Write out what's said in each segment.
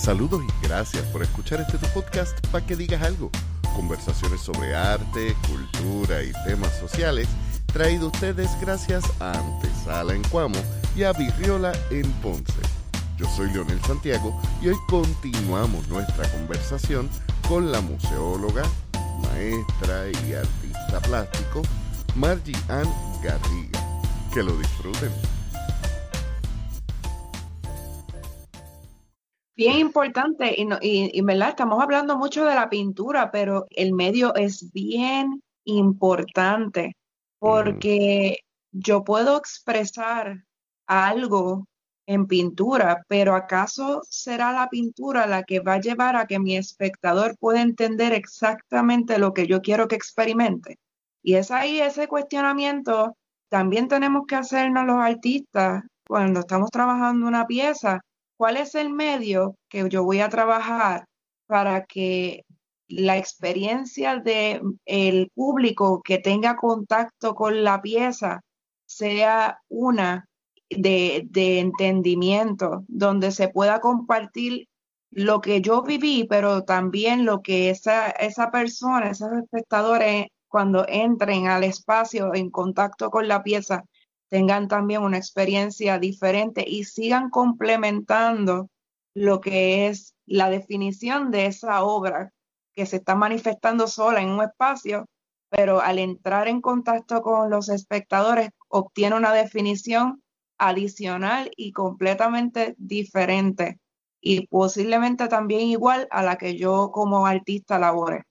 Saludos y gracias por escuchar este tu podcast para que digas algo. Conversaciones sobre arte, cultura y temas sociales traído ustedes gracias a Antesala en Cuamo y a Virriola en Ponce. Yo soy Leonel Santiago y hoy continuamos nuestra conversación con la museóloga, maestra y artista plástico Margie Ann Garriga. Que lo disfruten. Bien importante, y, y, ¿verdad? estamos hablando mucho de la pintura, pero el medio es bien importante porque yo puedo expresar algo en pintura, pero ¿acaso será la pintura la que va a llevar a que mi espectador pueda entender exactamente lo que yo quiero que experimente? Y es ahí ese cuestionamiento, también tenemos que hacernos los artistas cuando estamos trabajando una pieza, ¿cuál es el medio que yo voy a trabajar para que la experiencia del el público que tenga contacto con la pieza sea una de, de, entendimiento, donde se pueda compartir lo que yo viví, pero también lo que esa, esa persona, esos espectadores, cuando entren al espacio en contacto con la pieza, tengan también una experiencia diferente y sigan complementando lo que es la definición de esa obra que se está manifestando sola en un espacio, pero al entrar en contacto con los espectadores obtiene una definición adicional y completamente diferente y posiblemente también igual a la que yo como artista labore.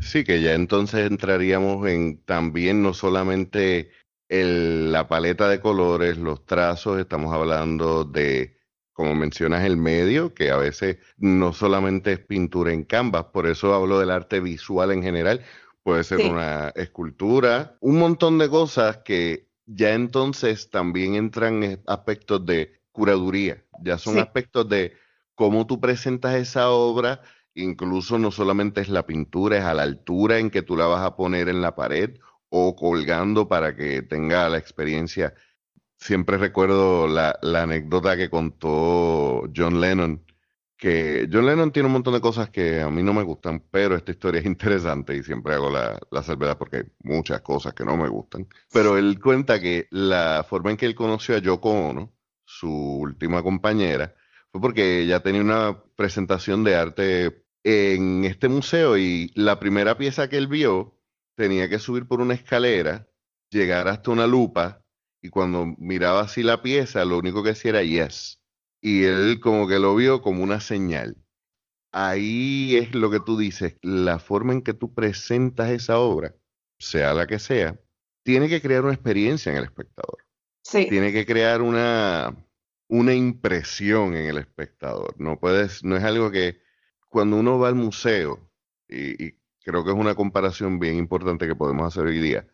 Sí, que ya entonces entraríamos en también no solamente la paleta de colores, los trazos, estamos hablando de como mencionas, el medio, que a veces no solamente es pintura en canvas, por eso hablo del arte visual en general, puede ser una escultura, un montón de cosas que ya entonces también entran en aspectos de curaduría, ya son aspectos de cómo tú presentas esa obra, incluso no solamente es la pintura, es a la altura en que tú la vas a poner en la pared o colgando para que tenga la experiencia siempre recuerdo la, anécdota que contó John Lennon, que John Lennon tiene un montón de cosas que a mí no me gustan, pero esta historia es interesante y siempre hago la, la salvedad porque hay muchas cosas que no me gustan. Pero él cuenta que la forma en que él conoció a Yoko Ono, su última compañera, fue porque ella tenía una presentación de arte en este museo y la primera pieza que él vio tenía que subir por una escalera, llegar hasta una lupa y cuando miraba así la pieza, lo único que hacía era yes. Y él como que lo vio como una señal. Ahí es lo que tú dices, la forma en que tú presentas esa obra, sea la que sea, tiene que crear una experiencia en el espectador. Sí. Tiene que crear una, una impresión en el espectador. No puedes, no es algo que cuando uno va al museo, y, y creo que es una comparación bien importante que podemos hacer hoy día,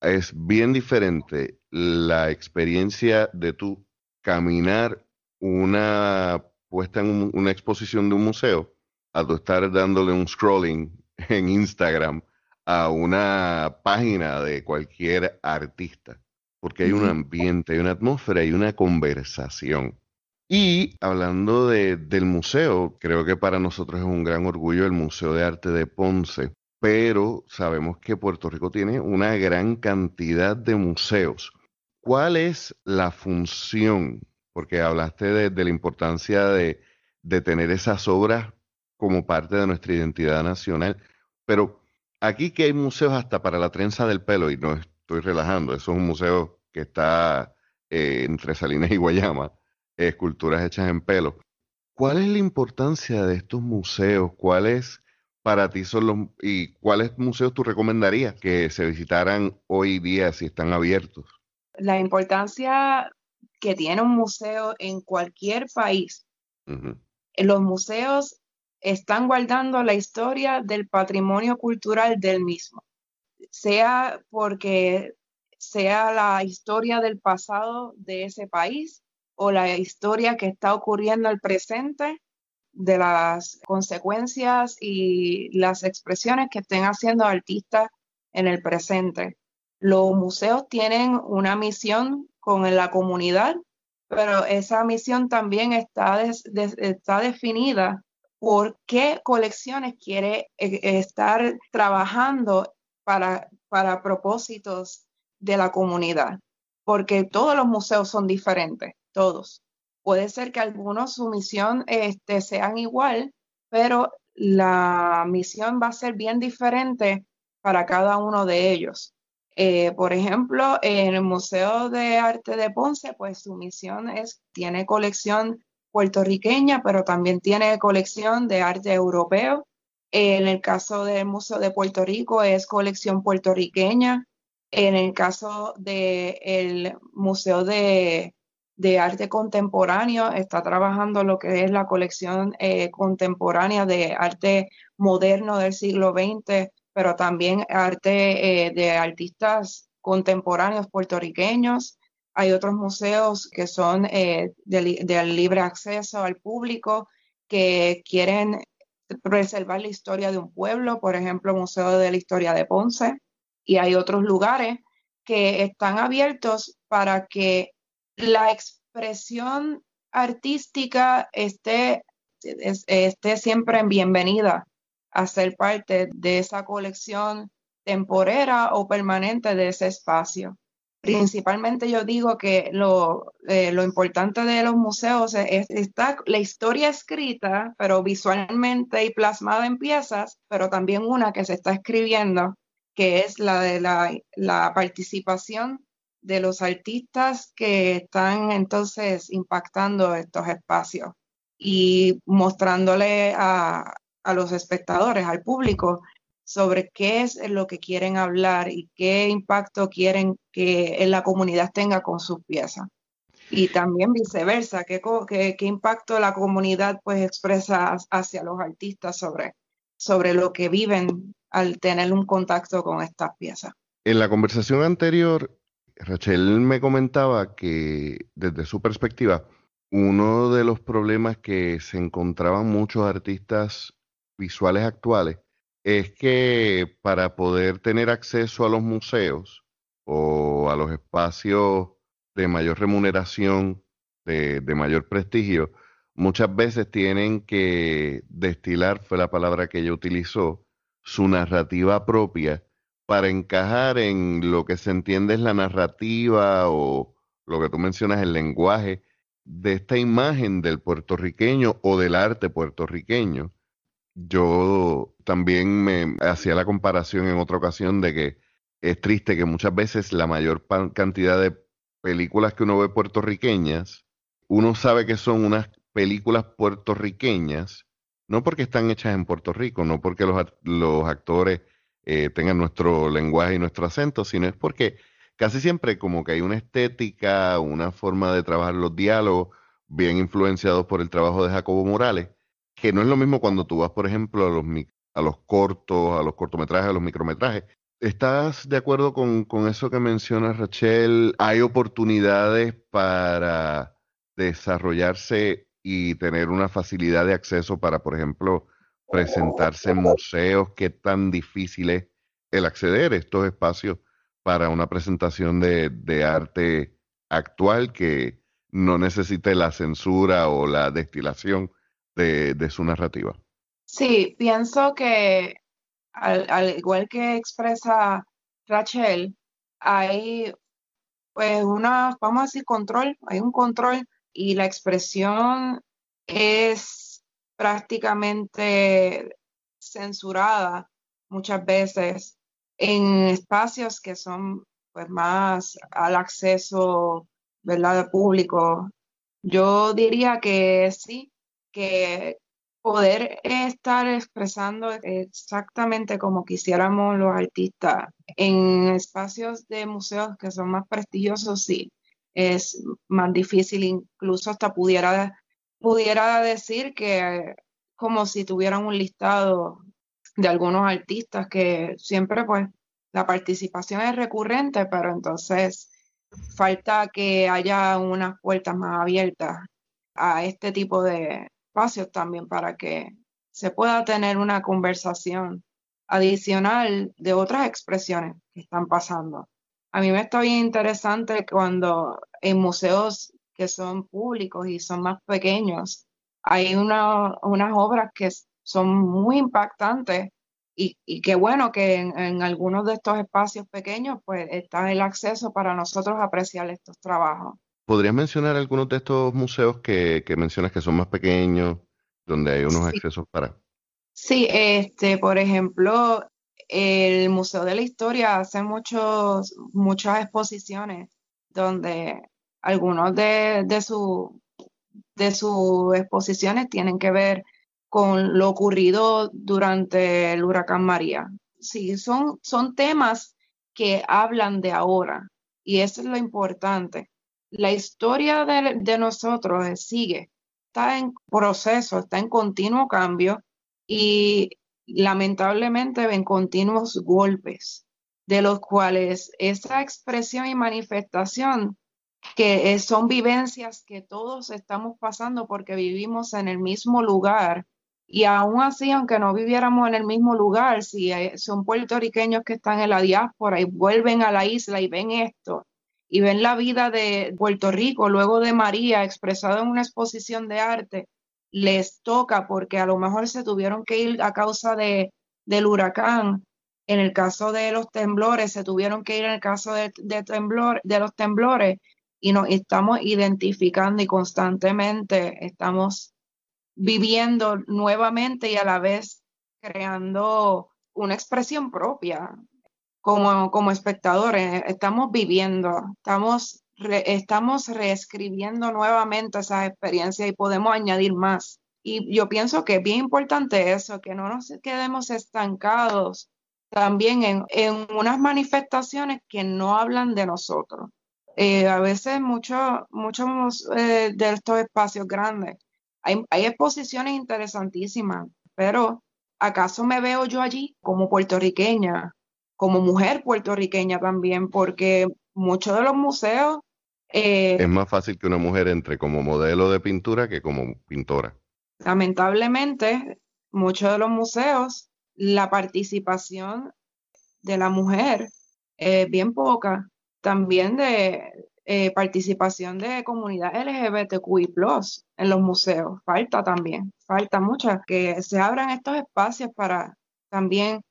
es bien diferente la experiencia de tú caminar una puesta en una exposición de un museo a tú estar dándole un scrolling en Instagram a una página de cualquier artista, porque hay un ambiente, hay una atmósfera, hay una conversación. Y hablando de, del museo, creo que para nosotros es un gran orgullo el Museo de Arte de Ponce, pero sabemos que Puerto Rico tiene una gran cantidad de museos. ¿Cuál es la función? Porque hablaste de, la importancia de, tener esas obras como parte de nuestra identidad nacional, pero aquí que hay museos hasta para la trenza del pelo, y no estoy relajando, eso es un museo que está eh, entre Salinas y Guayama, esculturas hechas en pelo. ¿Cuál es la importancia de estos museos? ¿Cuál es para ti son los y cuáles museos tú recomendarías que se visitaran hoy día si están abiertos? La importancia que tiene un museo en cualquier país. Los museos están guardando la historia del patrimonio cultural del mismo, sea porque sea la historia del pasado de ese país o la historia que está ocurriendo al presente de las consecuencias y las expresiones que estén haciendo artistas en el presente. Los museos tienen una misión con la comunidad, pero esa misión también está, está definida por qué colecciones quiere eh, estar trabajando para, para propósitos de la comunidad, porque todos los museos son diferentes, todos. Puede ser que algunos su misión este, sean igual, pero la misión va a ser bien diferente para cada uno de ellos. Eh, por ejemplo, en el Museo de Arte de Ponce, pues su misión es, tiene colección puertorriqueña, pero también tiene colección de arte europeo. En el caso del Museo de Puerto Rico es colección puertorriqueña. En el caso del Museo de, Arte Contemporáneo está trabajando lo que es la colección eh, contemporánea de arte moderno del siglo XX, pero también arte eh, de artistas contemporáneos puertorriqueños. Hay otros museos que son eh, de, libre acceso al público que quieren preservar la historia de un pueblo, por ejemplo, Museo de la Historia de Ponce, y hay otros lugares que están abiertos para que la expresión artística esté, esté siempre bienvenida a ser parte de esa colección temporera o permanente de ese espacio. Principalmente yo digo que lo, eh, lo importante de los museos es, está la historia escrita, pero visualmente y plasmada en piezas, pero también una que se está escribiendo, que es la de la, la participación de los artistas que están entonces impactando estos espacios y mostrándole a, a los espectadores, al público, sobre qué es lo que quieren hablar y qué impacto quieren que la comunidad tenga con sus piezas. Y también viceversa, qué, qué, impacto la comunidad pues expresa hacia los artistas sobre, sobre lo que viven al tener un contacto con estas piezas. En la conversación anterior, Rachel me comentaba que desde su perspectiva, uno de los problemas que se encontraban muchos artistas visuales actuales es que para poder tener acceso a los museos o a los espacios de mayor remuneración, de, mayor prestigio, muchas veces tienen que destilar, fue la palabra que ella utilizó, su narrativa propia para encajar en lo que se entiende es la narrativa o lo que tú mencionas, el lenguaje de esta imagen del puertorriqueño o del arte puertorriqueño. Yo también me hacía la comparación en otra ocasión de que es triste que muchas veces la mayor cantidad de películas que uno ve puertorriqueñas, uno sabe que son unas películas puertorriqueñas, no porque están hechas en Puerto Rico, no porque los, los actores eh, tengan nuestro lenguaje y nuestro acento, sino es porque casi siempre como que hay una estética, una forma de trabajar los diálogos bien influenciados por el trabajo de Jacobo Morales, que no es lo mismo cuando tú vas, por ejemplo, a los, a los cortos, a los cortometrajes, a los micrometrajes. ¿Estás de acuerdo con, con eso que menciona Rachel? ¿Hay oportunidades para desarrollarse y tener una facilidad de acceso para, por ejemplo, presentarse en museos? ¿Qué tan difícil es el acceder a estos espacios para una presentación de, de arte actual que no necesite la censura o la destilación de, su narrativa. Sí, pienso que al, igual que expresa Rachel, hay pues una, vamos a decir, control, hay un control y la expresión es prácticamente censurada muchas veces en espacios que son pues más al acceso ¿verdad? público. Yo diría que sí, que poder estar expresando exactamente como quisiéramos los artistas en espacios de museos que son más prestigiosos, sí, es más difícil, incluso hasta pudiera, pudiera decir que como si tuvieran un listado de algunos artistas que siempre pues la participación es recurrente, pero entonces falta que haya unas puertas más abiertas a este tipo de, espacios también para que se pueda tener una conversación adicional de otras expresiones que están pasando. A mí me está bien interesante cuando en museos que son públicos y son más pequeños. Hay unas obras que son muy impactantes y, y qué bueno que en, algunos de estos espacios pequeños pues está el acceso para nosotros apreciar estos trabajos. ¿Podrías mencionar algunos de estos museos que, mencionas que son más pequeños, donde hay unos accesos para? Sí, este, por ejemplo, el Museo de la Historia hace muchos, muchas exposiciones donde algunos de, de, su, de sus exposiciones tienen que ver con lo ocurrido durante el huracán María. Sí, son, son temas que hablan de ahora y eso es lo importante. La historia de, de nosotros sigue, está en proceso, está en continuo cambio y lamentablemente en continuos golpes, de los cuales esa expresión y manifestación que son vivencias que todos estamos pasando porque vivimos en el mismo lugar y aún así, aunque no viviéramos en el mismo lugar, si son puertorriqueños que están en la diáspora y vuelven a la isla y ven esto, y ven la vida de Puerto Rico luego de María expresado en una exposición de arte, les toca porque a lo mejor se tuvieron que ir a causa de, del huracán. En el caso de los temblores, se tuvieron que ir en el caso de, temblor, de los temblores y nos estamos identificando y constantemente estamos viviendo nuevamente y a la vez creando una expresión propia como, como espectadores. Estamos viviendo, estamos, estamos reescribiendo nuevamente esas experiencias y podemos añadir más. Y yo pienso que es bien importante eso, que no nos quedemos estancados también en, en unas manifestaciones que no hablan de nosotros. Eh, a veces muchos muchos eh, de estos espacios grandes hay, exposiciones interesantísimas, pero ¿acaso me veo yo allí como puertorriqueña, como mujer puertorriqueña también? Porque muchos de los museos... Eh, es más fácil que una mujer entre como modelo de pintura que como pintora. Lamentablemente, muchos de los museos, la participación de la mujer es bien poca. También de, eh, participación de comunidad LGBTQI en los museos. Falta también, falta mucho que se abran estos espacios para también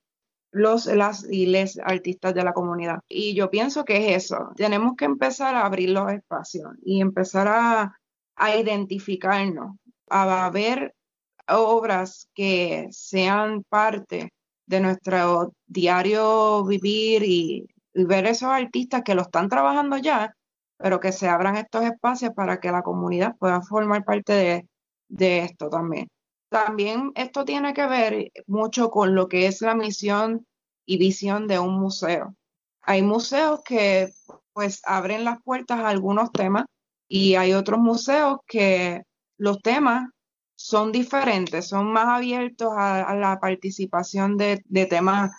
los, las y artistas de la comunidad. Y yo pienso que es eso, tenemos que empezar a abrir los espacios y empezar a, a identificarnos, a ver obras que sean parte de nuestro diario vivir y, y ver esos artistas que lo están trabajando ya pero que se abran estos espacios para que la comunidad pueda formar parte de, esto también. También esto tiene que ver mucho con lo que es la misión y visión de un museo. Hay museos que pues abren las puertas a algunos temas y hay otros museos que los temas son diferentes, son más abiertos a, la participación de, de, temas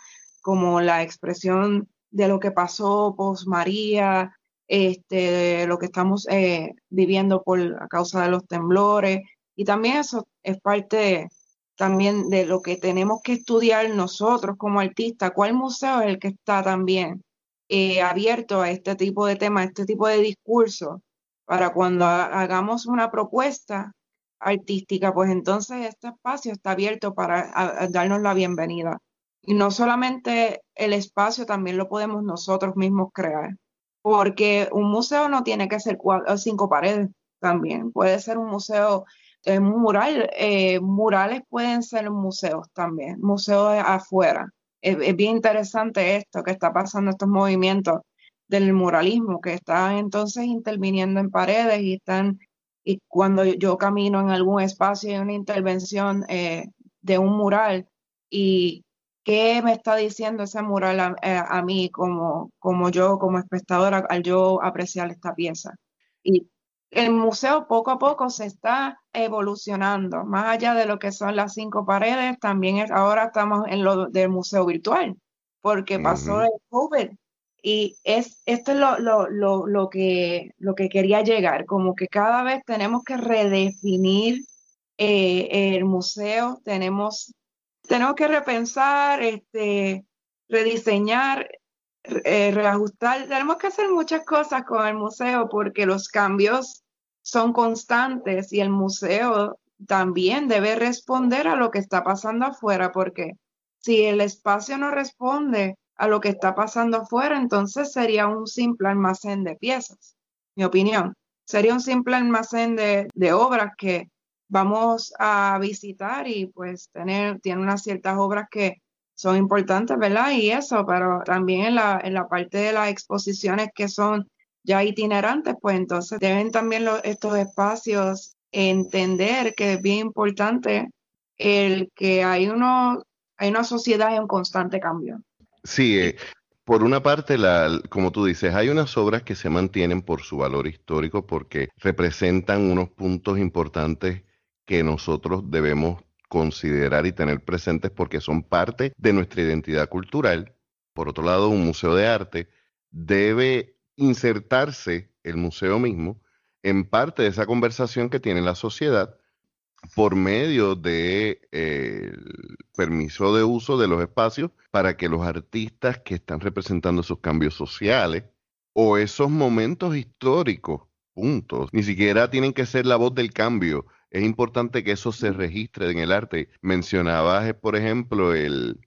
como la expresión de lo que pasó post María, este, lo que estamos eh, viviendo por a causa de los temblores. Y también eso es parte también de lo que tenemos que estudiar nosotros como artistas, cuál museo es el que está también eh, abierto a este tipo de temas, a este tipo de discurso, para cuando hagamos una propuesta artística, pues entonces este espacio está abierto para darnos la bienvenida. Y no solamente el espacio, también lo podemos nosotros mismos crear porque un museo no tiene que ser cuatro, cinco paredes también, puede ser un museo eh, mural, eh, murales pueden ser museos también, museos afuera. Es, bien interesante esto que está pasando, estos movimientos del muralismo que están entonces interviniendo en paredes y están, y cuando yo camino en algún espacio hay una intervención eh, de un mural y ¿Qué me está diciendo ese mural eh, a, mí como, como yo, como espectadora, al yo apreciar esta pieza? Y el museo poco a poco se está evolucionando, más allá de lo que son las cinco paredes, también ahora estamos en lo del museo virtual, porque pasó el COVID. Y es, esto es lo, lo, lo, que, lo que quería llegar, como que cada vez tenemos que redefinir eh, el museo, tenemos tenemos que repensar, este, rediseñar, eh, reajustar. Tenemos que hacer muchas cosas con el museo porque los cambios son constantes y el museo también debe responder a lo que está pasando afuera, porque si el espacio no responde a lo que está pasando afuera, entonces sería un simple almacén de piezas, mi opinión. Sería un simple almacén de, obras que vamos a visitar y pues tener, tiene unas ciertas obras que son importantes, ¿verdad? Y eso, pero también en la, en la parte de las exposiciones que son ya itinerantes, pues entonces deben también estos espacios entender que es bien importante el que hay, uno, hay una sociedad en constante cambio. Sí, eh, por una parte, la, como tú dices, hay unas obras que se mantienen por su valor histórico porque representan unos puntos importantes que nosotros debemos considerar y tener presentes porque son parte de nuestra identidad cultural. Por otro lado, un museo de arte debe insertarse el museo mismo en parte de esa conversación que tiene la sociedad por medio de eh, permiso de uso de los espacios para que los artistas que están representando esos cambios sociales o esos momentos históricos, puntos, ni siquiera tienen que ser la voz del cambio. Es importante que eso se registre en el arte. Mencionabas, eh, por ejemplo, el,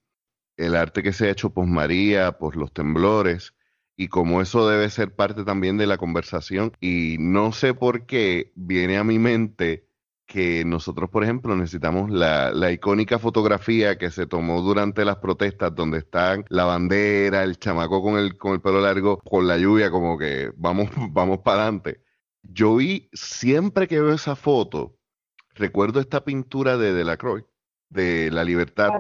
el arte que se ha hecho por María, por los temblores, y como eso debe ser parte también de la conversación. Y no sé por qué viene a mi mente que nosotros, por ejemplo, necesitamos la, la, icónica fotografía que se tomó durante las protestas, donde están la bandera, el chamaco con el, con el pelo largo, con la lluvia, como que vamos, vamos para adelante. Yo vi, siempre que veo esa foto, recuerdo esta pintura de Delacroix, de la libertad.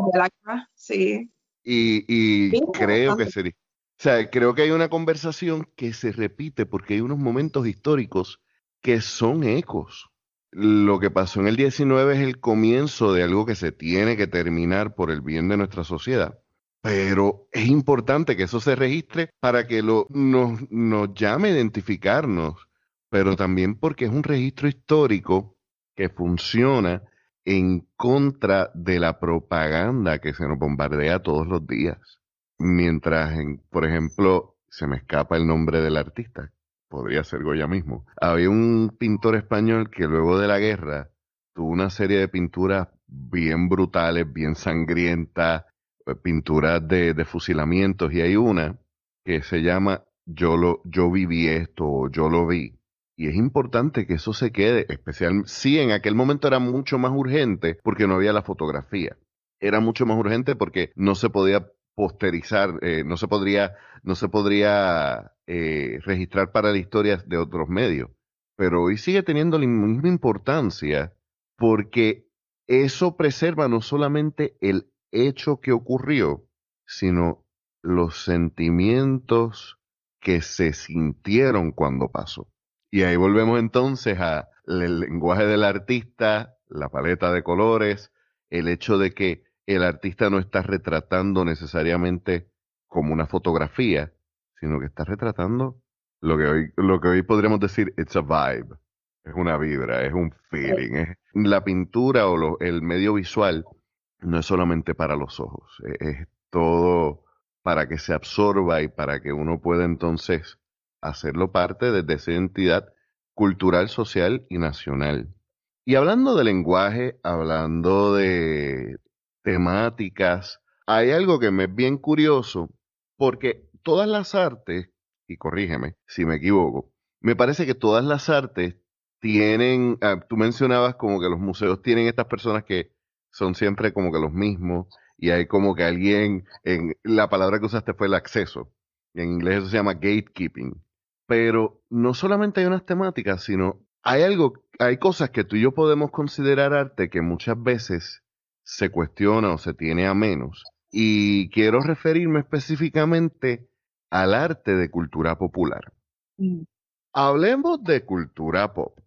sí. Y, y creo que sería o sea, creo que hay una conversación que se repite porque hay unos momentos históricos que son ecos. Lo que pasó en el 19 es el comienzo de algo que se tiene que terminar por el bien de nuestra sociedad. Pero es importante que eso se registre para que lo, nos, nos llame a identificarnos, pero también porque es un registro histórico que funciona en contra de la propaganda que se nos bombardea todos los días. Mientras, en, por ejemplo, se me escapa el nombre del artista, podría ser Goya mismo. Había un pintor español que luego de la guerra tuvo una serie de pinturas bien brutales, bien sangrientas, eh, pinturas de, fusilamientos, y hay una que se llama Yo lo, yo viví esto o yo lo vi. Y es importante que eso se quede, especial, sí, en aquel momento era mucho más urgente porque no había la fotografía. Era mucho más urgente porque no se podía posterizar, eh, no se podría, no se podría eh, registrar para la historia de otros medios. Pero hoy sigue teniendo la misma importancia porque eso preserva no solamente el hecho que ocurrió, sino los sentimientos que se sintieron cuando pasó. Y ahí volvemos entonces al lenguaje del artista, la paleta de colores, el hecho de que el artista no está retratando necesariamente como una fotografía, sino que está retratando lo que hoy, lo que hoy podríamos decir, it's a vibe, es una vibra, es un feeling. Es, la pintura o el medio visual no es solamente para los ojos, es, es todo para que se absorba y para que uno pueda entonces hacerlo parte desde esa identidad cultural, social y nacional. Y hablando de lenguaje, hablando de, temáticas. Hay algo que me es bien curioso, porque todas las artes, y corrígeme si me equivoco, me parece que todas las artes tienen, ah, tú mencionabas como que los museos tienen estas personas que son siempre como que los mismos, y hay como que alguien, en la palabra que usaste fue el acceso, en inglés eso se llama gatekeeping, pero no solamente hay unas temáticas, sino hay algo, hay cosas que tú y yo podemos considerar arte que muchas veces se cuestiona o se tiene a menos. Y quiero referirme específicamente al arte de cultura popular. Mm. Hablemos de cultura pop.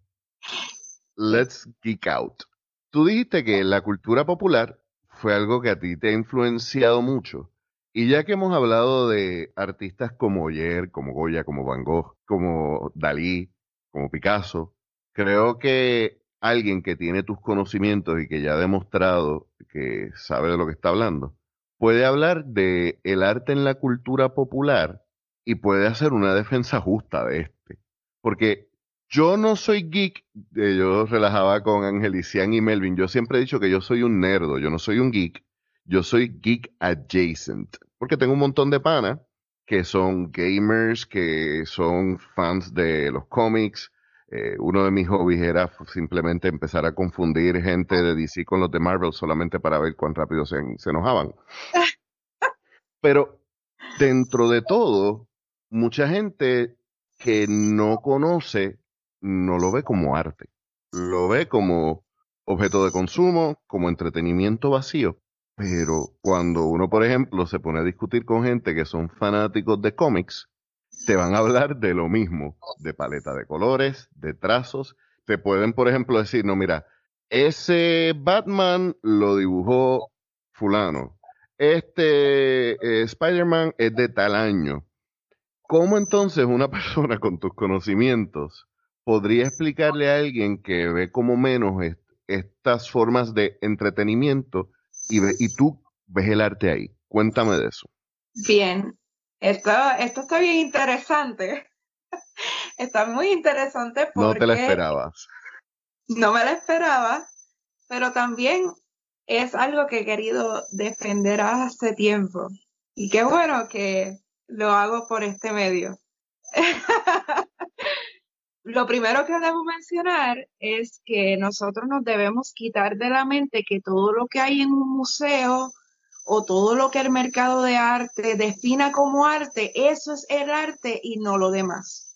Let's geek out. Tú dijiste que la cultura popular fue algo que a ti te ha influenciado mucho. Y ya que hemos hablado de artistas como Oyer, como Goya, como Van Gogh, como Dalí, como Picasso, creo que alguien que tiene tus conocimientos y que ya ha demostrado que sabe de lo que está hablando, puede hablar de el arte en la cultura popular y puede hacer una defensa justa de este. Porque Yo no soy geek, eh, yo relajaba con Angelician y Melvin. Yo siempre he dicho que yo soy un nerdo, yo no soy un geek, yo soy geek adjacent, porque tengo un montón de panas que son gamers, que son fans de los cómics. Eh, uno de mis hobbies era simplemente empezar a confundir gente de DC con los de Marvel solamente para ver cuán rápido se, se enojaban. Pero dentro de todo, mucha gente que no conoce no lo ve como arte, lo ve como objeto de consumo, como entretenimiento vacío. Pero cuando uno, por ejemplo, se pone a discutir con gente que son fanáticos de cómics, te van a hablar de lo mismo, de paleta de colores, de trazos. Te pueden, por ejemplo, decir, no, mira, ese Batman lo dibujó fulano. Este eh, Spider-Man es de tal año. ¿Cómo entonces una persona con tus conocimientos podría explicarle a alguien que ve como menos estas formas de entretenimiento y, y tú ves el arte ahí? Cuéntame de eso. Bien, esto, esto está bien interesante. está muy interesante porque... No te la esperabas. No me la esperaba, pero también es algo que he querido defender hace tiempo. Y qué bueno que lo hago por este medio. Lo primero que debo mencionar es que nosotros nos debemos quitar de la mente que todo lo que hay en un museo o todo lo que el mercado de arte defina como arte, eso es el arte y no lo demás.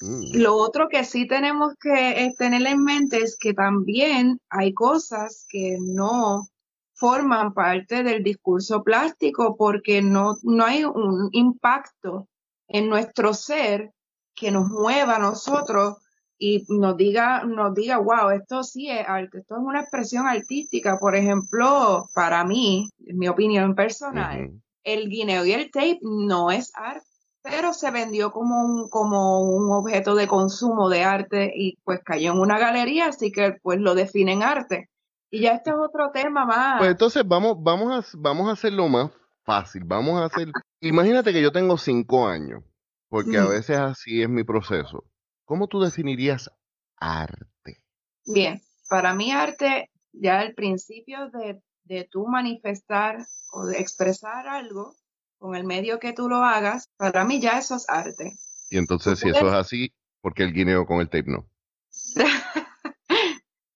Mm. Lo otro que sí tenemos que eh, tener en mente es que también hay cosas que no forman parte del discurso plástico porque no, no hay un impacto en nuestro ser que nos mueva a nosotros y nos diga, nos diga, wow, esto sí es arte, esto es una expresión artística. Por ejemplo, para mí, en mi opinión personal, el guineo y el tape no es arte, pero se vendió como un, como un objeto de consumo de arte y pues cayó en una galería, así que pues lo definen arte. Y ya este es otro tema más. Pues entonces vamos, vamos a, vamos a hacerlo más fácil. Vamos a hacer. Imagínate que yo tengo cinco años porque a veces así es mi proceso. ¿Cómo tú definirías arte? Bien, para mí arte, ya el principio de, de tú manifestar o de expresar algo con el medio que tú lo hagas, para mí ya eso es arte. Y entonces, si eso es así, ¿por qué el guineo con el tape no?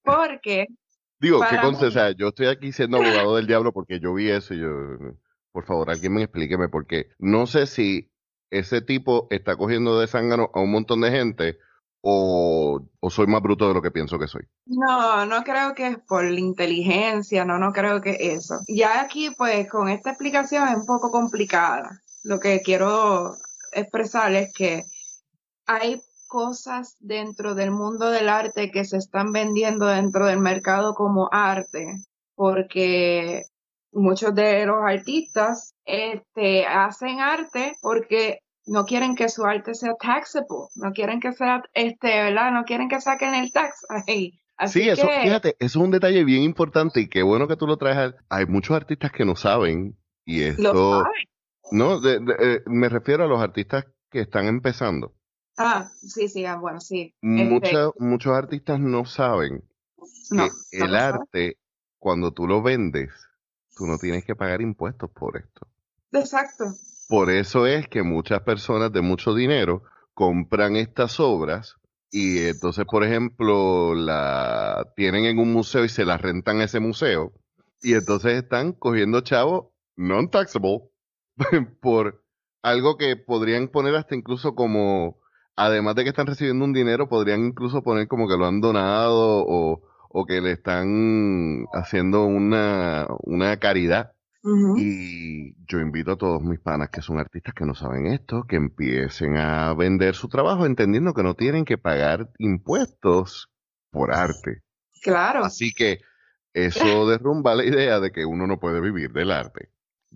porque. Digo, ¿qué cosa? O sea, yo estoy aquí siendo abogado del diablo porque yo vi eso y yo. Por favor, alguien me explíqueme, porque no sé si ese tipo está cogiendo de zángano a un montón de gente o, soy más bruto de lo que pienso que soy? No, no creo que es por la inteligencia, no, no creo que eso. Ya aquí, pues, con esta explicación es un poco complicada. Lo que quiero expresar es que hay cosas dentro del mundo del arte que se están vendiendo dentro del mercado como arte, porque muchos de los artistas este, hacen arte porque no quieren que su arte sea taxable, no quieren que sea, este, ¿verdad? No quieren que saquen el tax ahí. sí, eso, fíjate, eso es un detalle bien importante y qué bueno que tú lo traes. Hay muchos artistas que no saben y esto... No, eh, me refiero a los artistas que están empezando. Ah, sí, sí, ah, bueno, sí. Este muchos artistas no saben que el arte, cuando tú lo vendes, tú no tienes que pagar impuestos por esto. Exacto. Por eso es que muchas personas de mucho dinero compran estas obras y entonces, por ejemplo, la tienen en un museo y se la rentan a ese museo y entonces están cogiendo chavos non-taxable por algo que podrían poner hasta incluso como, además de que están recibiendo un dinero, podrían incluso poner como que lo han donado o, o que le están haciendo una, una caridad. Y yo invito a todos mis panas que son artistas que no saben esto, que empiecen a vender su trabajo entendiendo que no tienen que pagar impuestos por arte. Claro. Así que eso derrumba la idea de que uno no puede vivir del arte.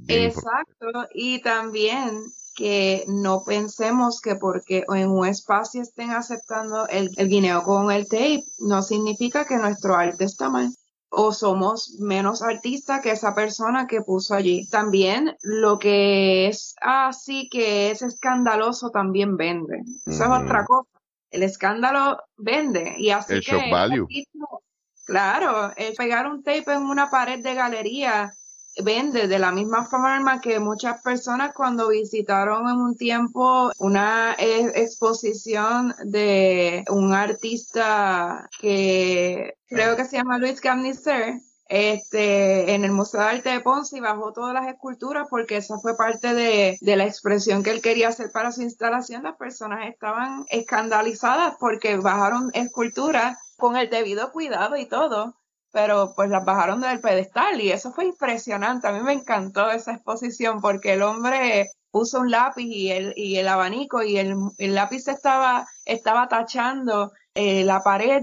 Exacto. Y también que no pensemos que porque en un espacio estén aceptando el, guineo con el tape, no significa que nuestro arte está mal o somos menos artistas que esa persona que puso allí. También lo que es así que es escandaloso también vende. Esa es otra cosa. el escándalo vende y así el que shock value. claro, el pegar un tape en una pared de galería vende de la misma forma que muchas personas cuando visitaron en un tiempo una e, exposición de un artista que creo que se llama Luis Gamniser, este, en el Museo de Arte de Ponce y bajó todas las esculturas porque esa fue parte de, de, la expresión que él quería hacer para su instalación. Las personas estaban escandalizadas porque bajaron esculturas con el debido cuidado y todo pero pues las bajaron del pedestal y eso fue impresionante. A mí me encantó esa exposición porque el hombre puso un lápiz y el, y el abanico y el, el lápiz estaba, estaba tachando eh, la pared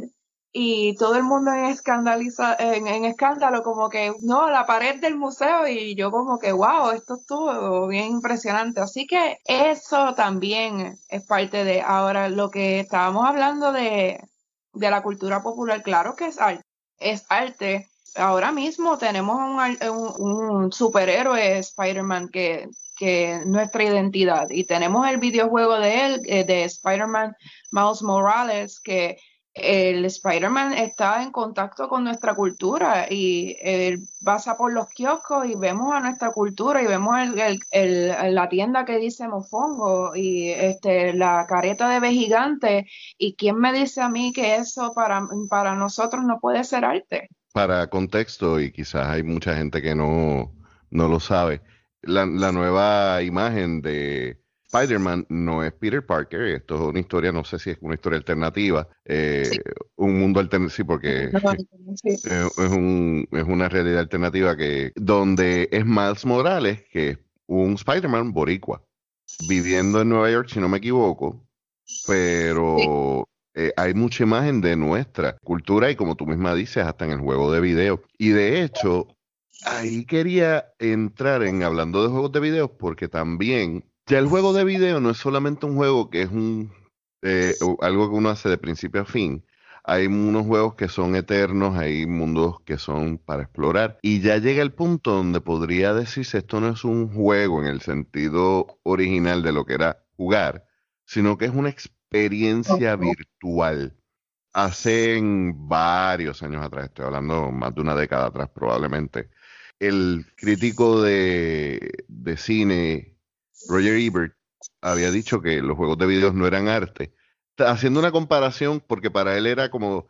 y todo el mundo en, escandaliza, en, en, escándalo, como que, no, la pared del museo y yo como que, wow, esto estuvo bien impresionante. Así que eso también es parte de, ahora lo que estábamos hablando de, de la cultura popular, claro que es arte es arte. Ahora mismo tenemos un, superhéroe Spider-Man que, que es nuestra identidad y tenemos el videojuego de él, eh, de Spider-Man Miles Morales, que el Spider-Man está en contacto con nuestra cultura y él pasa por los kioscos y vemos a nuestra cultura y vemos el, la tienda que dice mofongo y este, la careta de B gigante y quién me dice a mí que eso para, para nosotros no puede ser arte. Para contexto y quizás hay mucha gente que no, no lo sabe, la, la nueva imagen de Spider-Man no es Peter Parker, esto es una historia, no sé si es una historia alternativa, eh, un mundo alternativo, sí, porque es, un, es, una realidad alternativa que donde es Miles Morales, que es un Spider-Man boricua, viviendo en Nueva York, si no me equivoco, pero eh, hay mucha imagen de nuestra cultura y como tú misma dices, hasta en el juego de video. Y de hecho, ahí quería entrar en hablando de juegos de video porque también ya el juego de video no es solamente un juego que es un eh, algo que uno hace de principio a fin. Hay unos juegos que son eternos, hay mundos que son para explorar. Y ya llega el punto donde podría decirse esto no es un juego en el sentido original de lo que era jugar, sino que es una experiencia virtual. Hace varios años atrás, estoy hablando más de una década atrás probablemente, el crítico de, de cine Roger Ebert había dicho que los juegos de videos no eran arte. Haciendo una comparación, porque para él era como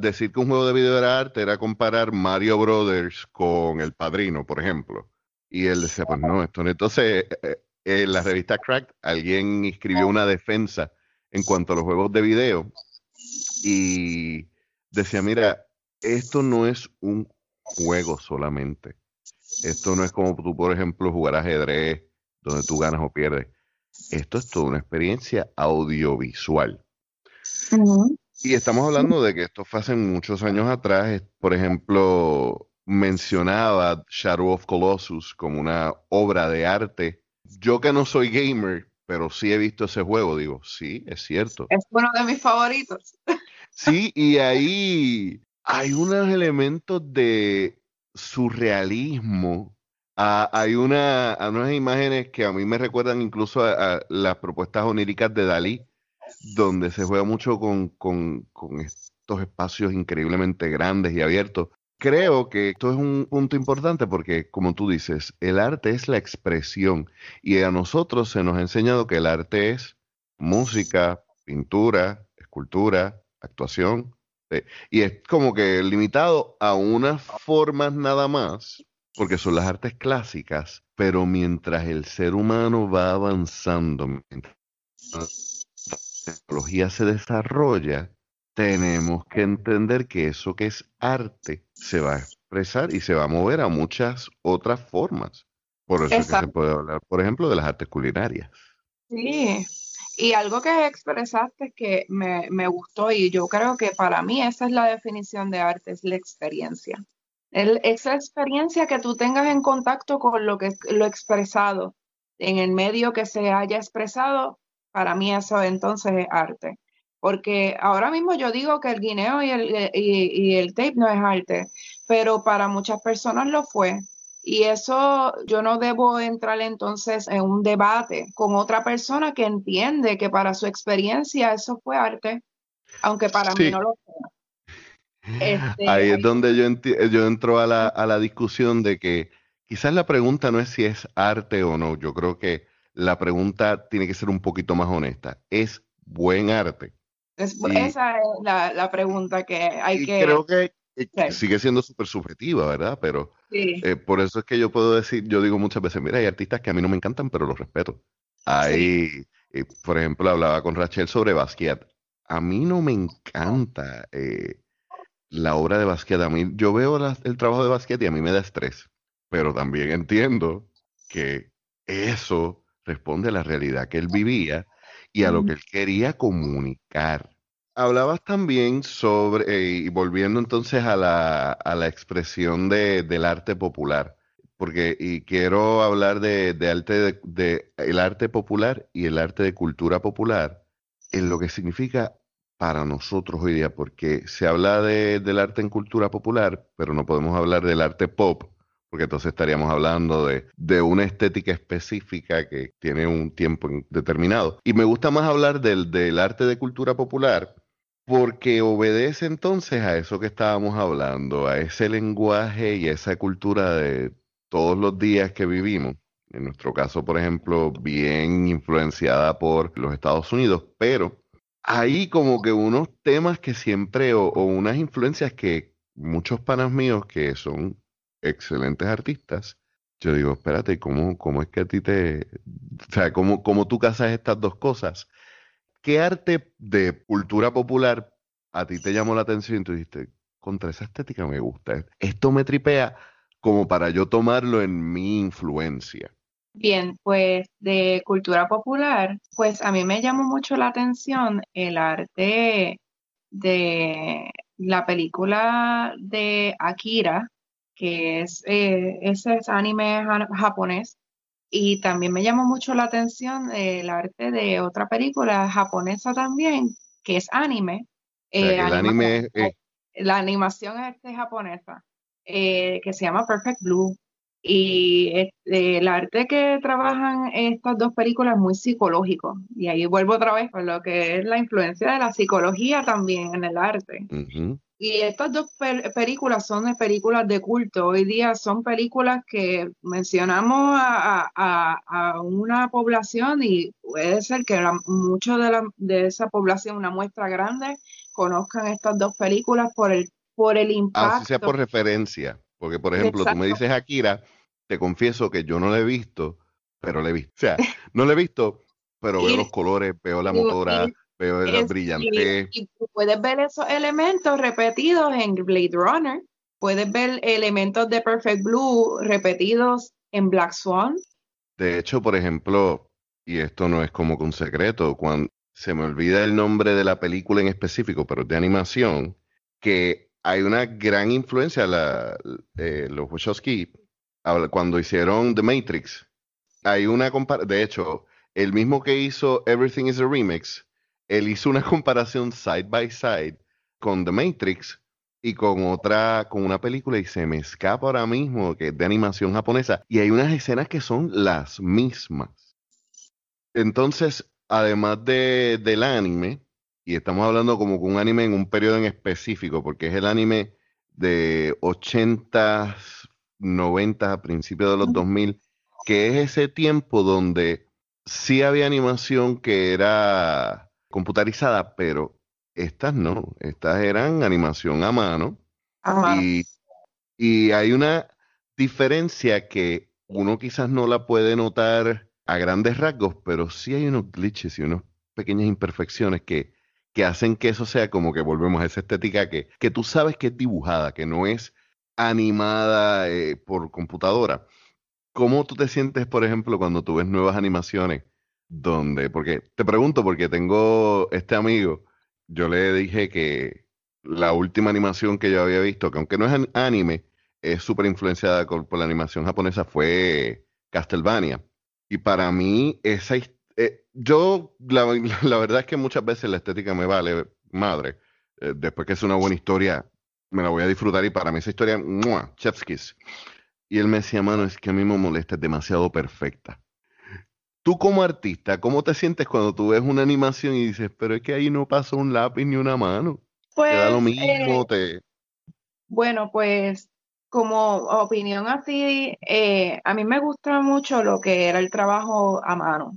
decir que un juego de video era arte, era comparar Mario Brothers con El Padrino, por ejemplo. Y él decía, pues no, esto no. Entonces, eh, en la revista Crack, alguien escribió una defensa en cuanto a los juegos de video y decía, mira, esto no es un juego solamente. Esto no es como tú, por ejemplo, jugar ajedrez donde tú ganas o pierdes. Esto es toda una experiencia audiovisual. Y estamos hablando de que esto fue hace muchos años atrás. Por ejemplo, mencionaba Shadow of Colossus como una obra de arte. Yo que no soy gamer, pero sí he visto ese juego, digo, sí, es cierto. Es uno de mis favoritos. Sí, y ahí hay unos elementos de surrealismo Ah, hay una, unas imágenes que a mí me recuerdan incluso a, las propuestas oníricas de Dalí, donde se juega mucho con, con, estos espacios increíblemente grandes y abiertos. Creo que esto es un punto importante porque, como tú dices, el arte es la expresión y a nosotros se nos ha enseñado que el arte es música, pintura, escultura, actuación, eh, y es como que limitado a unas formas nada más porque son las artes clásicas, pero mientras el ser humano va avanzando, mientras la tecnología se desarrolla, tenemos que entender que eso que es arte se va a expresar y se va a mover a muchas otras formas. Por eso es que se puede hablar, por ejemplo, de las artes culinarias. Sí, y algo que expresaste que me, me gustó y yo creo que para mí esa es la definición de arte, es la experiencia esa experiencia que tú tengas en contacto con lo que lo expresado en el medio que se haya expresado, para mí eso entonces es arte. Porque ahora mismo yo digo que el guineo y el, y, el tape no es arte, pero para muchas personas lo fue. Y eso yo no debo entrar entonces en un debate con otra persona que entiende que para su experiencia eso fue arte, aunque para mí no lo sea. Este, ahí es donde yo, yo entro a la, a la discusión de que quizás la pregunta no es si es arte o no. Yo creo que la pregunta tiene que ser un poquito más honesta. ¿Es buen arte? esa es la, pregunta que hay que... Creo que sigue siendo súper subjetiva, ¿verdad? Pero eh, por eso es que yo puedo decir, yo digo muchas veces, mira, hay artistas que a mí no me encantan, pero los respeto. Hay, eh, por ejemplo, hablaba con Rachel sobre Basquiat. A mí no me encanta eh, la obra de Basquiat. A mí, yo veo el trabajo de Basquiat y a mí me da estrés. Pero también entiendo que eso responde a la realidad que él vivía y a lo que él quería comunicar. Hablabas también sobre, eh, y volviendo entonces a la, a la expresión de, del arte popular, porque y quiero hablar de, de arte de, el arte popular y el arte de cultura popular, en lo que significa para nosotros hoy día, porque se habla de, del arte en cultura popular, pero no podemos hablar del arte pop, porque entonces estaríamos hablando de, de, una estética específica que tiene un tiempo determinado. Y me gusta más hablar del, del arte de cultura popular, porque obedece entonces a eso que estábamos hablando, a ese lenguaje y a esa cultura de todos los días que vivimos. En nuestro caso, por ejemplo, bien influenciada por los Estados Unidos, pero hay como que unos temas que siempre, o, unas influencias que muchos panas míos que son excelentes artistas, yo digo, espérate, ¿cómo, cómo es que a ti te... O sea, ¿cómo, cómo tú casas estas dos cosas? ¿Qué arte de cultura popular a ti te llamó la atención y tú dijiste, contra esa estética me gusta? Esto me tripea como para yo tomarlo en mi influencia. Bien, pues de cultura popular, pues a mí me llamó mucho la atención el arte de la película de Akira, que es eh, ese es anime japonés y también me llamó mucho la atención el arte de otra película japonesa también, que es anime. Eh, anime La animación es japonesa, eh, que se llama Perfect Blue. Y este, el arte que trabajan estas dos películas es muy psicológico. Y ahí vuelvo otra vez con lo que es la influencia de la psicología también en el arte. Y estas dos películas son de películas de culto. Hoy día son películas que mencionamos a, una población y puede ser que mucho de, la, de esa población, una muestra grande, conozcan estas dos películas por el, por el impacto. Así sea por referencia. Porque, por ejemplo, tú me dices Akira, te confieso que yo no la he visto, pero la he visto. O sea, no la he visto, pero veo los colores, veo la motora veo el brillante. Y, puedes ver esos elementos repetidos en Blade Runner. Puedes ver elementos de Perfect Blue repetidos en Black Swan. De hecho, por ejemplo, y esto no es como que un secreto, cuando se me olvida el nombre de la película en específico, pero de animación, que hay una gran influencia, la, eh, los Wachowski, cuando hicieron The Matrix, hay una de hecho, el mismo que hizo Everything is a Remix, él hizo una comparación side by side con The Matrix y con otra, con una película y se me escapa ahora mismo que es de animación japonesa y hay unas escenas que son las mismas. Entonces, además de, del anime, y estamos hablando como con un anime en un periodo en específico, porque es el anime de 80, 90, a principios de los 2000, que es ese tiempo donde sí había animación que era computarizada, pero estas no, estas eran animación a mano. Y, y hay una diferencia que uno quizás no la puede notar a grandes rasgos, pero sí hay unos glitches y unas pequeñas imperfecciones que, que hacen que eso sea como que volvemos a esa estética que, que tú sabes que es dibujada, que no es animada eh, por computadora. ¿Cómo tú te sientes, por ejemplo, cuando tú ves nuevas animaciones donde, porque te pregunto porque tengo este amigo, yo le dije que la última animación que yo había visto, que aunque no es anime, es súper influenciada por la animación japonesa, fue Castlevania. Y para mí, esa eh, yo, la, verdad es que muchas veces la estética me vale madre. Eh, después que es una buena historia, me la voy a disfrutar y para mí esa historia, ¡mua! Y él me decía, mano, es que a mí me molesta, es demasiado perfecta. Tú como artista, ¿cómo te sientes cuando tú ves una animación y dices, pero es que ahí no pasa un lápiz ni una mano? Pues, te da lo mismo, eh, te... bueno, pues como opinión así, eh, a mí me gusta mucho lo que era el trabajo a mano.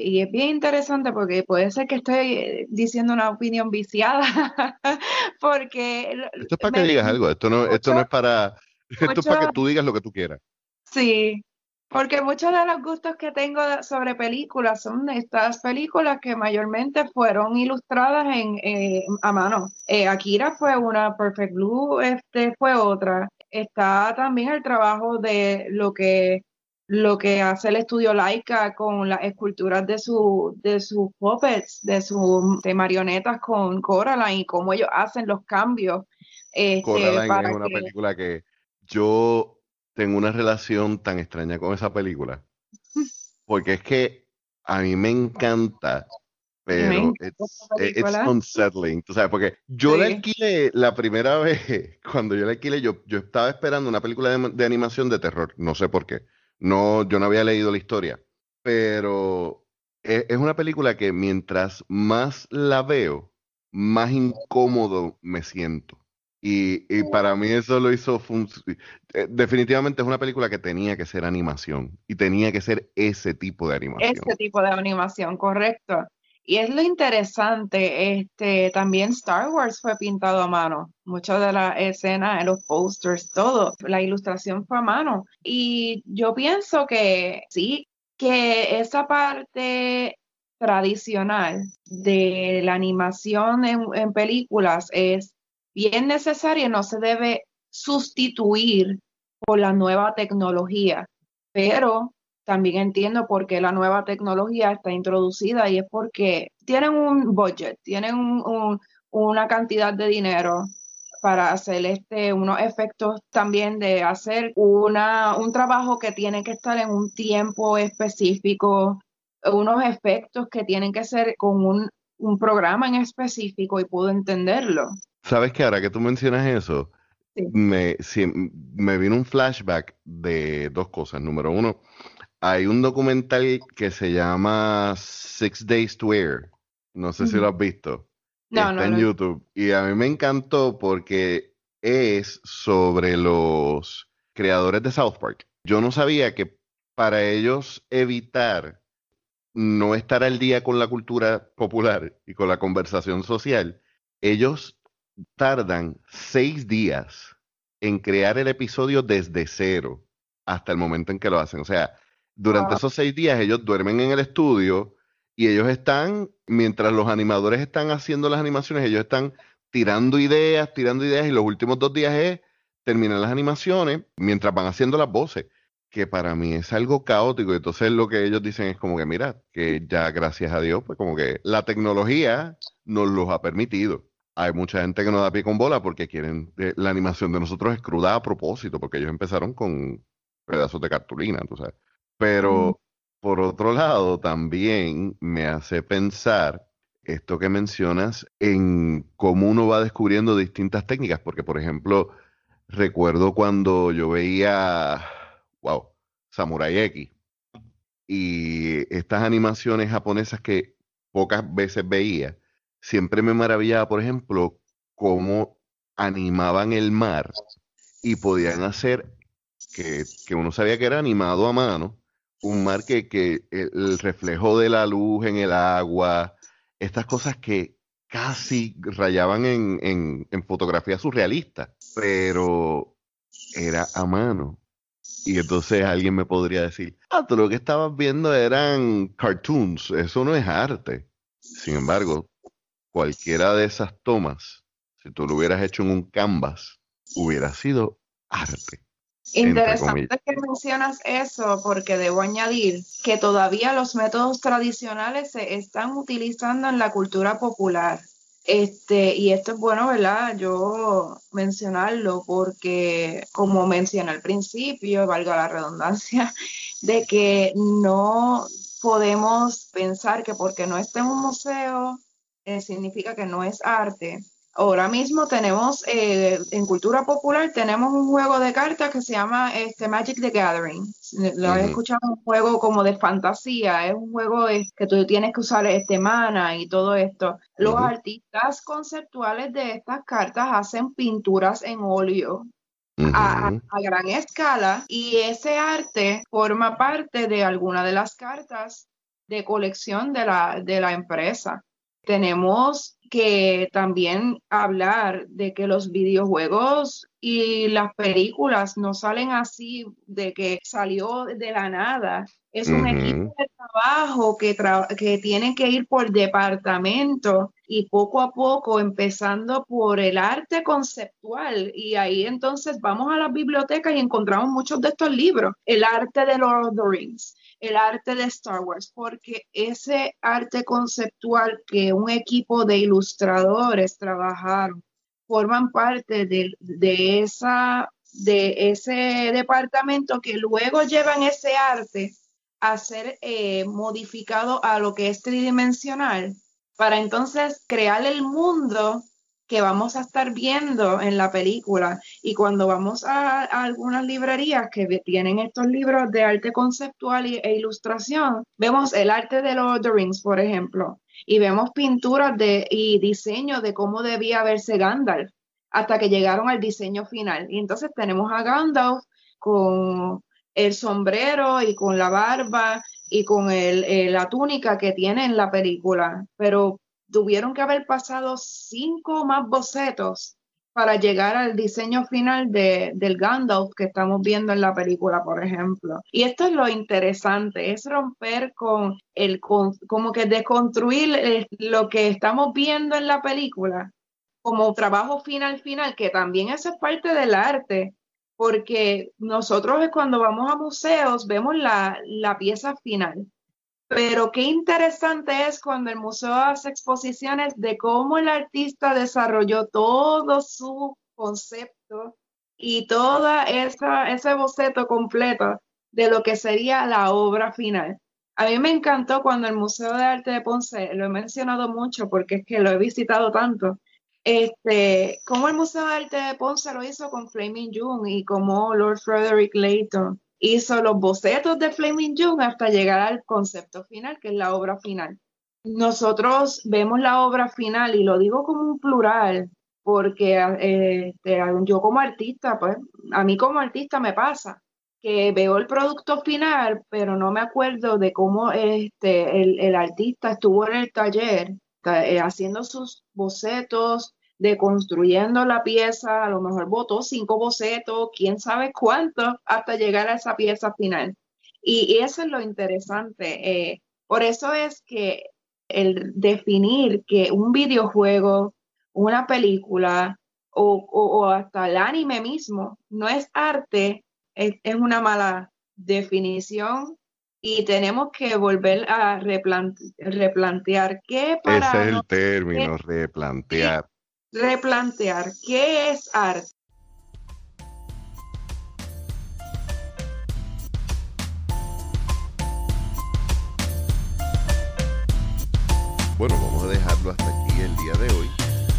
Y es bien interesante porque puede ser que estoy eh, diciendo una opinión viciada, porque... Esto es para que digas algo, esto no, esto no es para... Esto es para que tú digas lo que tú quieras. Sí, porque muchos de los gustos que tengo sobre películas son estas películas que mayormente fueron ilustradas en, eh, a mano. Eh, Akira fue una, Perfect Blue este, fue otra. Está también el trabajo de lo que lo que hace el estudio Laika con las esculturas de su de sus puppets, de sus marionetas con Coraline y cómo ellos hacen los cambios. Este, Coraline es una película que yo tengo una relación tan extraña con esa película. Porque es que a mí me encanta, pero es unsettling. Tú sabes, porque yo la alquilé la primera vez, cuando yo la alquilé, yo, yo estaba esperando una película de, de animación de terror. No sé por qué. No, yo no había leído la historia, pero e, es, una película que mientras más la veo, más incómodo me siento. Y, y para mí eso lo hizo eh, definitivamente es una película que tenía que ser animación y tenía que ser ese tipo de animación. Ese tipo de animación, correcto. Y es lo interesante, este, también Star Wars fue pintado a mano. Muchas de las escenas, los posters, todo, la ilustración fue a mano. Y yo pienso que sí, que esa parte tradicional de la animación en, en películas es bien necesaria, no se debe sustituir por la nueva tecnología, pero también entiendo por qué la nueva tecnología está introducida y es porque tienen un budget, tienen una cantidad de dinero para hacer este, unos efectos también de hacer una, un trabajo que tiene que estar en un tiempo específico, unos efectos que tienen que ser con un, un programa en específico y puedo entenderlo. Sabes que ahora que tú mencionas eso, me, me vino un flashback de dos cosas. Número uno, hay un documental que se llama Six Days to Air. No sé si lo has visto. No, Está en YouTube. Y a mí me encantó porque es sobre los creadores de South Park. Yo no sabía que para ellos evitar no estar al día con la cultura popular y con la conversación social, ellos tardan seis días en crear el episodio desde cero hasta el momento en que lo hacen. O sea, durante esos seis días ellos duermen en el estudio y ellos están, mientras los animadores están haciendo las animaciones, ellos están tirando ideas, tirando ideas y los últimos dos días es terminar las animaciones mientras van haciendo las voces, que para mí es algo caótico. Entonces lo que ellos dicen es como que, mira, que ya gracias a Dios, pues como que la tecnología nos los ha permitido. Hay mucha gente que no da pie con bola porque quieren, eh, la animación de nosotros es cruda a propósito, porque ellos empezaron con pedazos de cartulina, tú sabes. Pero por otro lado, también me hace pensar esto que mencionas en cómo uno va descubriendo distintas técnicas, porque por ejemplo, recuerdo cuando yo veía, wow, Samurai X y estas animaciones japonesas que pocas veces veía, siempre me maravillaba, por ejemplo, cómo animaban el mar y podían hacer que, que uno sabía que era animado a mano, un mar que, el reflejo de la luz en el agua, estas cosas que casi rayaban en, en, fotografía surrealista, pero era a mano. Y entonces alguien me podría decir, ah, tú lo que estabas viendo eran cartoons, eso no es arte. Sin embargo, cualquiera de esas tomas, si tú lo hubieras hecho en un canvas, hubiera sido arte. Interesante que mencionas eso porque debo añadir que todavía los métodos tradicionales se están utilizando en la cultura popular. Este, y esto es bueno, ¿verdad? Yo mencionarlo porque, como mencioné al principio, valga la redundancia, de que no podemos pensar que porque no está en un museo eh, significa que no es arte Ahora mismo tenemos, eh, en cultura popular, tenemos un juego de cartas que se llama este, Magic the Gathering. Lo he escuchado, un juego como de fantasía, es un juego que tú tienes que usar este mana y todo esto. Los artistas conceptuales de estas cartas hacen pinturas en óleo. a, gran escala y ese arte forma parte de alguna de las cartas de colección de la, de la empresa. Tenemos que también hablar de que los videojuegos y las películas no salen así de que salió de la nada. Es un equipo de trabajo que, que tiene que ir por departamento y poco a poco, empezando por el arte conceptual. Y ahí entonces vamos a la biblioteca y encontramos muchos de estos libros. El arte de Lord of the Rings, el arte de Star Wars, porque ese arte conceptual que un equipo de ilustradores trabajaron forman parte de, esa, de ese departamento que luego llevan ese arte a ser eh, modificado a lo que es tridimensional para entonces crear el mundo que vamos a estar viendo en la película. Y cuando vamos a, algunas librerías que tienen estos libros de arte conceptual e ilustración, vemos el arte de of the Rings, por ejemplo, y vemos pinturas de, y diseño de cómo debía verse Gandalf hasta que llegaron al diseño final. Y entonces tenemos a Gandalf con el sombrero y con la barba y con el, la túnica que tiene en la película, pero tuvieron que haber pasado cinco más bocetos para llegar al diseño final de, del Gandalf que estamos viendo en la película, por ejemplo. Y esto es lo interesante, es romper con el, como que deconstruir eh, lo que estamos viendo en la película como trabajo final final, que también eso es parte del arte, porque nosotros cuando vamos a museos vemos la, la pieza final, pero qué interesante es cuando el museo hace exposiciones de cómo el artista desarrolló todo su concepto y todo ese boceto completo de lo que sería la obra final. A mí me encantó cuando el Museo de Arte de Ponce, lo he mencionado mucho porque es que lo he visitado tanto, este, como el Museo de Arte de Ponce lo hizo con Flaming June y como Lord Frederick Layton hizo los bocetos de Flaming June hasta llegar al concepto final, que es la obra final. Nosotros vemos la obra final y lo digo como un plural, porque este, yo como artista, pues a mí como artista me pasa que veo el producto final, pero no me acuerdo de cómo este, el, artista estuvo en el taller eh, haciendo sus bocetos, de construyendo la pieza, a lo mejor votó cinco bocetos, quién sabe cuánto, hasta llegar a esa pieza final. Y, eso es lo interesante. Eh, por eso es que el definir que un videojuego, una película o, hasta el anime mismo no es arte, es, una mala definición y tenemos que volver a replantear qué para... Ese es el término, replantear replantear qué es arte. Bueno, vamos a dejarlo hasta aquí el día de hoy.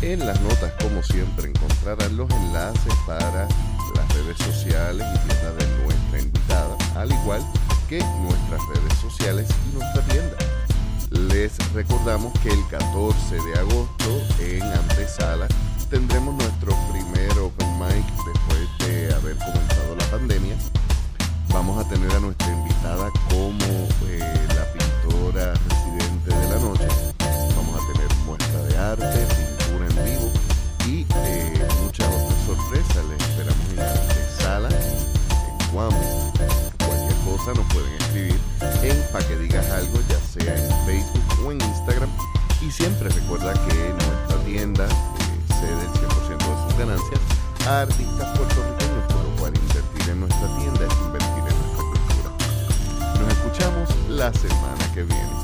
En las notas, como siempre, encontrarán los enlaces para las redes sociales y tiendas de nuestra invitada, al igual que nuestras redes sociales y nuestra tienda. Les recordamos que el 14 de agosto en Antesala tendremos nuestro primer open mic después de haber comenzado la pandemia. Vamos a tener a nuestra invitada como eh, la pintora residente de la noche. Vamos a tener muestra de arte, pintura en vivo y eh, muchas otras sorpresas. Les esperamos en Antesala, en Guamo nos pueden escribir en Pa' que digas algo, ya sea en Facebook o en Instagram. Y siempre recuerda que nuestra tienda cede el 100% de sus ganancias a artistas puertorriqueños, por lo cual invertir en nuestra tienda es invertir en nuestra cultura. Nos escuchamos la semana que viene.